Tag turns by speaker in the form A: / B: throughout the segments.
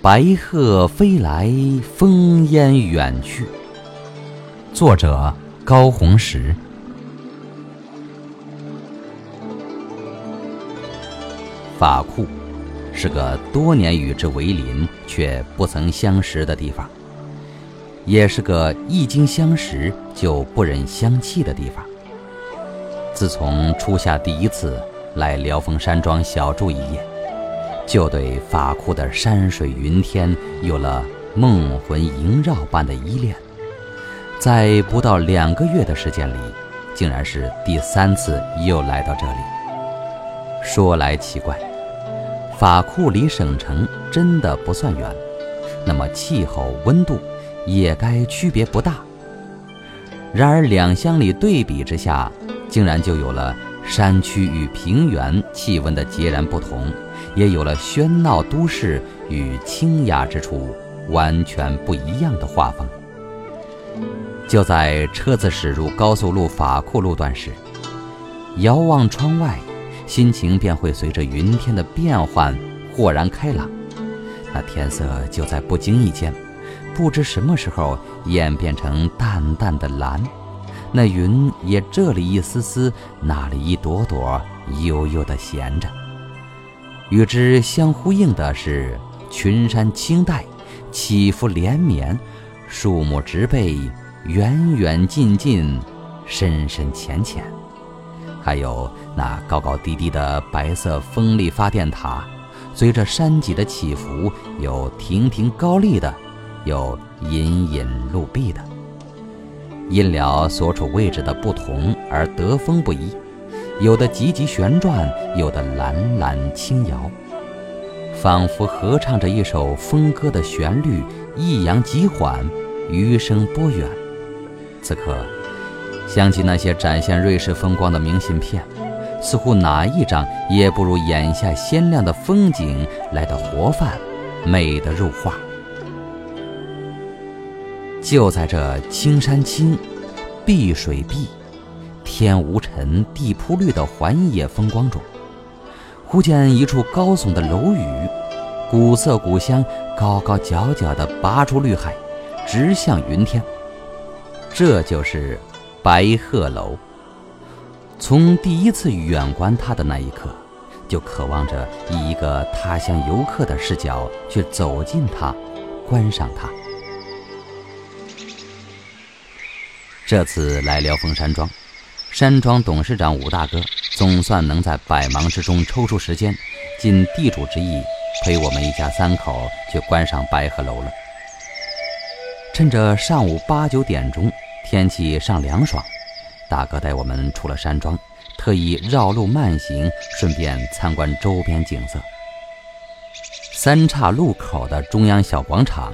A: 白鹤飞来，烽烟远去。作者：高红石。法库是个多年与之为邻却不曾相识的地方，也是个一经相识就不忍相弃的地方。自从初夏第一次来辽峰山庄小住一夜。就对法库的山水云天有了梦魂萦绕般的依恋，在不到两个月的时间里，竟然是第三次又来到这里。说来奇怪，法库离省城真的不算远，那么气候温度也该区别不大。然而两乡里对比之下，竟然就有了山区与平原气温的截然不同。也有了喧闹都市与清雅之处完全不一样的画风。就在车子驶入高速路法库路段时，遥望窗外，心情便会随着云天的变换豁然开朗。那天色就在不经意间，不知什么时候演变成淡淡的蓝，那云也这里一丝丝，那里一朵朵，悠悠地闲着。与之相呼应的是群山青黛，起伏连绵，树木植被远远近近，深深浅浅，还有那高高低低的白色风力发电塔，随着山脊的起伏，有亭亭高立的，有隐隐露壁的，因了所处位置的不同而得风不一。有的急急旋转，有的懒懒轻摇，仿佛合唱着一首风歌的旋律，抑扬急缓，余声波远。此刻，想起那些展现瑞士风光的明信片，似乎哪一张也不如眼下鲜亮的风景来的活泛，美得入画。就在这青山青，碧水碧。天无尘，地铺绿的环野风光中，忽见一处高耸的楼宇，古色古香，高高角角地拔出绿海，直向云天。这就是白鹤楼。从第一次远观它的那一刻，就渴望着以一个他乡游客的视角去走进它，观赏它。这次来辽峰山庄。山庄董事长武大哥总算能在百忙之中抽出时间，尽地主之谊，陪我们一家三口去观赏白鹤楼了。趁着上午八九点钟，天气尚凉爽，大哥带我们出了山庄，特意绕路慢行，顺便参观周边景色。三岔路口的中央小广场，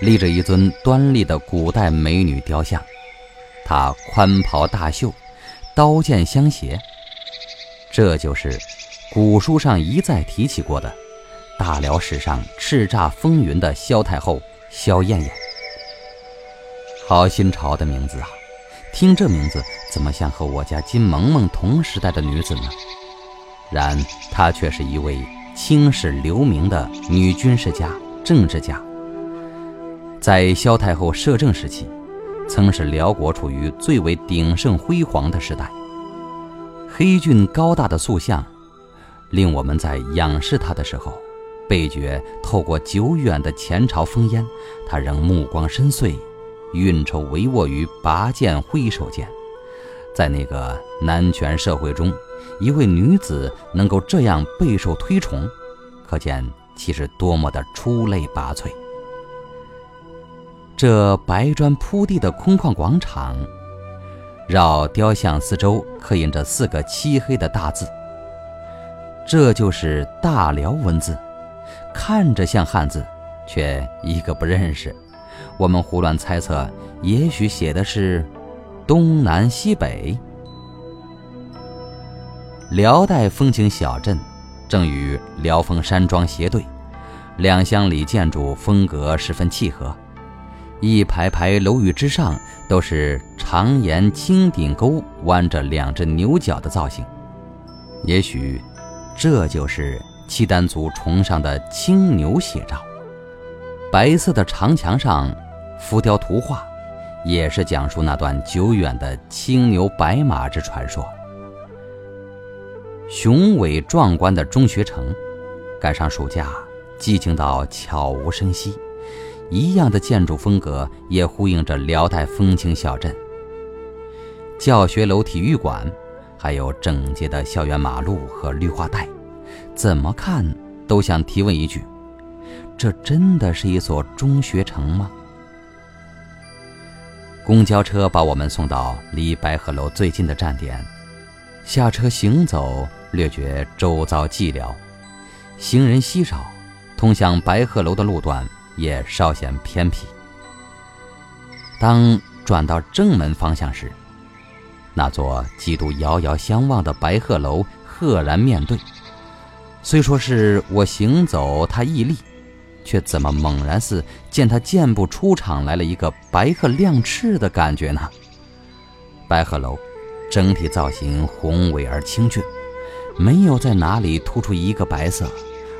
A: 立着一尊端立的古代美女雕像，她宽袍大袖。刀剑相携，这就是古书上一再提起过的大辽史上叱咤风云的萧太后萧燕燕。好新潮的名字啊！听这名字，怎么像和我家金萌萌同时代的女子呢？然她却是一位青史留名的女军事家、政治家。在萧太后摄政时期。曾使辽国处于最为鼎盛辉煌的时代。黑俊高大的塑像，令我们在仰视他的时候，倍觉透过久远的前朝烽烟，他仍目光深邃，运筹帷幄于拔剑挥手间。在那个男权社会中，一位女子能够这样备受推崇，可见其是多么的出类拔萃。这白砖铺地的空旷广场，绕雕像四周刻印着四个漆黑的大字，这就是大辽文字，看着像汉字，却一个不认识。我们胡乱猜测，也许写的是东南西北。辽代风情小镇，正与辽峰山庄斜对，两乡里建筑风格十分契合。一排排楼宇之上都是长檐青顶沟，弯着两只牛角的造型。也许，这就是契丹族崇尚的青牛写照。白色的长墙上浮雕图画，也是讲述那段久远的青牛白马之传说。雄伟壮观的中学城，赶上暑假，寂静到悄无声息。一样的建筑风格也呼应着辽代风情小镇。教学楼、体育馆，还有整洁的校园马路和绿化带，怎么看都想提问一句：这真的是一所中学城吗？公交车把我们送到离白鹤楼最近的站点，下车行走。略觉周遭寂寥，行人稀少，通向白鹤楼的路段也稍显偏僻。当转到正门方向时，那座几度遥遥相望的白鹤楼赫然面对。虽说是我行走，他屹立，却怎么猛然似见他箭步出场来了一个白鹤亮翅的感觉呢？白鹤楼整体造型宏伟而清俊。没有在哪里突出一个白色，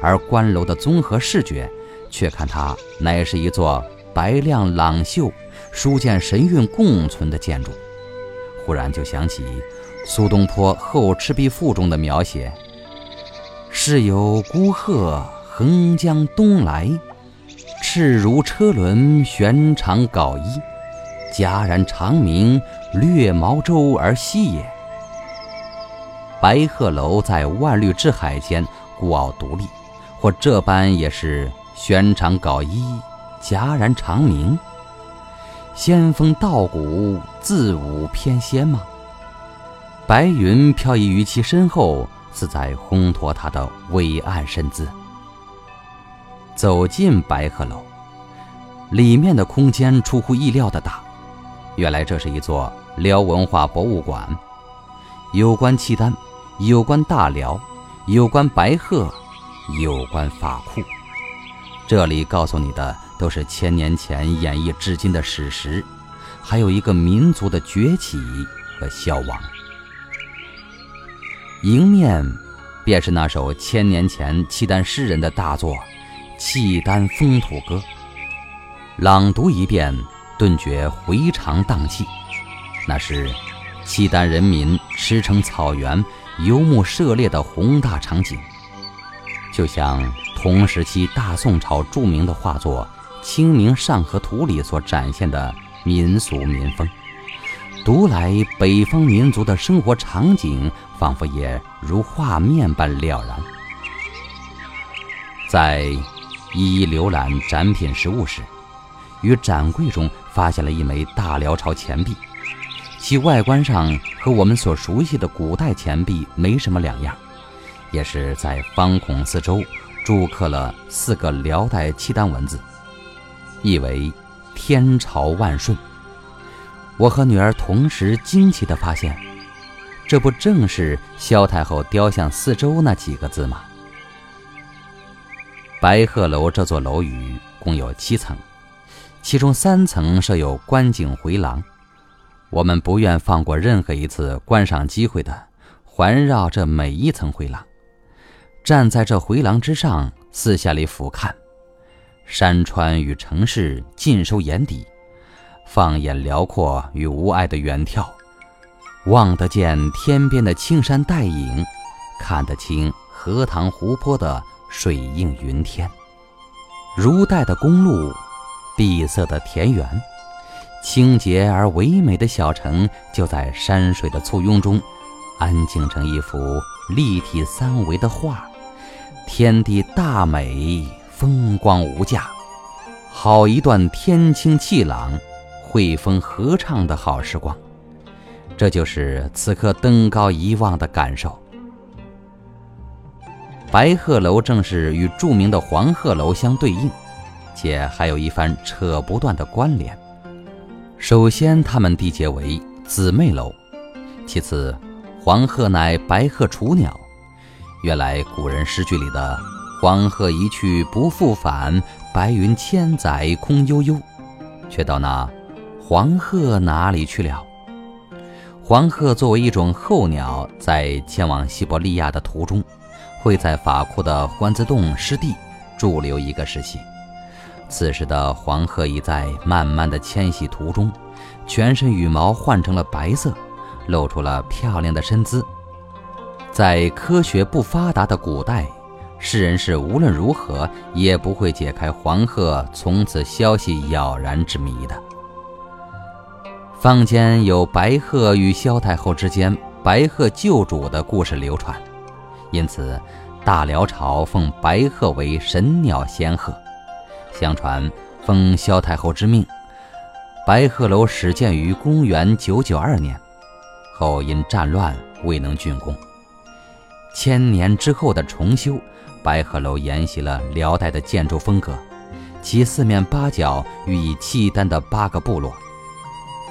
A: 而关楼的综合视觉，却看它乃是一座白亮朗秀、书剑神韵共存的建筑。忽然就想起苏东坡《后赤壁赋》中的描写：“是有孤鹤横江东来，翅如车轮悬长缟衣，戛然长鸣，掠毛舟而西也。”白鹤楼在万绿之海间孤傲独立，或这般也是悬长缟衣，戛然长鸣。仙风道骨，自舞翩跹吗？白云飘逸于其身后，似在烘托他的伟岸身姿。走进白鹤楼，里面的空间出乎意料的大。原来这是一座辽文化博物馆，有关契丹。有关大辽，有关白鹤，有关法库，这里告诉你的都是千年前演绎至今的史实，还有一个民族的崛起和消亡。迎面便是那首千年前契丹诗人的大作《契丹风土歌》，朗读一遍，顿觉回肠荡气。那是契丹人民驰骋草原。游牧涉猎的宏大场景，就像同时期大宋朝著名的画作《清明上河图》里所展现的民俗民风。读来，北方民族的生活场景仿佛也如画面般了然。在一一浏览展品实物时，于展柜中发现了一枚大辽朝钱币。其外观上和我们所熟悉的古代钱币没什么两样，也是在方孔四周铸刻了四个辽代契丹文字，意为“天朝万顺”。我和女儿同时惊奇地发现，这不正是萧太后雕像四周那几个字吗？白鹤楼这座楼宇共有七层，其中三层设有观景回廊。我们不愿放过任何一次观赏机会的，环绕这每一层回廊，站在这回廊之上，四下里俯瞰，山川与城市尽收眼底，放眼辽阔与无碍的远眺，望得见天边的青山带影，看得清荷塘湖泊的水映云天，如带的公路，碧色的田园。清洁而唯美的小城，就在山水的簇拥中，安静成一幅立体三维的画。天地大美，风光无价，好一段天清气朗、惠风和畅的好时光。这就是此刻登高一望的感受。白鹤楼正是与著名的黄鹤楼相对应，且还有一番扯不断的关联。首先，它们缔结为姊妹楼；其次，黄鹤乃白鹤雏鸟。原来古人诗句里的“黄鹤一去不复返，白云千载空悠悠”，却道那黄鹤哪里去了？黄鹤作为一种候鸟，在前往西伯利亚的途中，会在法库的欢子洞湿地驻留一个时期。此时的黄鹤已在慢慢的迁徙途中，全身羽毛换成了白色，露出了漂亮的身姿。在科学不发达的古代，世人是无论如何也不会解开黄鹤从此消息杳然之谜的。坊间有白鹤与萧太后之间白鹤救主的故事流传，因此大辽朝奉白鹤为神鸟仙鹤。相传奉萧太后之命，白鹤楼始建于公元九九二年，后因战乱未能竣工。千年之后的重修，白鹤楼沿袭了辽代的建筑风格，其四面八角寓意契丹的八个部落。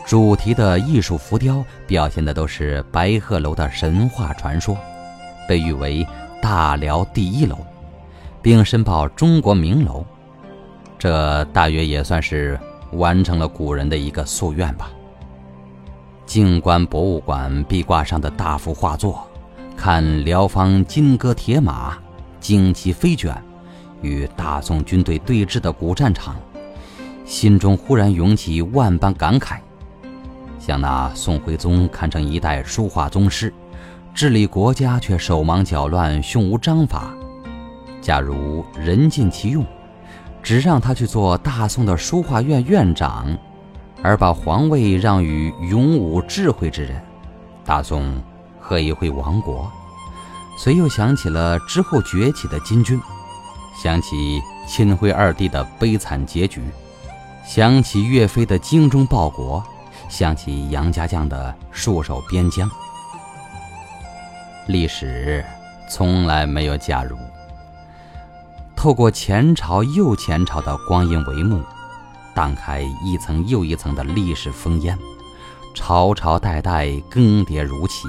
A: 主题的艺术浮雕表现的都是白鹤楼的神话传说，被誉为大辽第一楼，并申报中国名楼。这大约也算是完成了古人的一个夙愿吧。静观博物馆壁挂上的大幅画作，看辽方金戈铁马、旌旗飞卷，与大宋军队对峙的古战场，心中忽然涌起万般感慨。像那宋徽宗看成一代书画宗师，治理国家却手忙脚乱、胸无章法。假如人尽其用，只让他去做大宋的书画院院长，而把皇位让与勇武智慧之人，大宋何以会亡国？遂又想起了之后崛起的金军，想起钦徽二帝的悲惨结局，想起岳飞的精忠报国。想起杨家将的戍守边疆，历史从来没有假如。透过前朝又前朝的光阴帷幕，荡开一层又一层的历史烽烟，朝朝代代更迭如棋，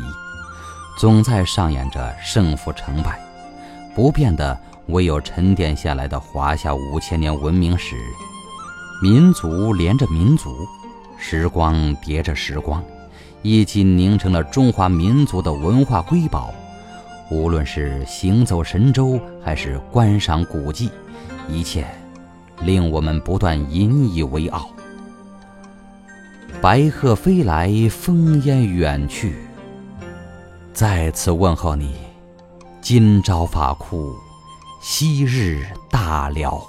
A: 总在上演着胜负成败。不变的唯有沉淀下来的华夏五千年文明史，民族连着民族。时光叠着时光，一起凝成了中华民族的文化瑰宝。无论是行走神州，还是观赏古迹，一切令我们不断引以为傲。白鹤飞来，烽烟远去。再次问候你，今朝法库，昔日大辽。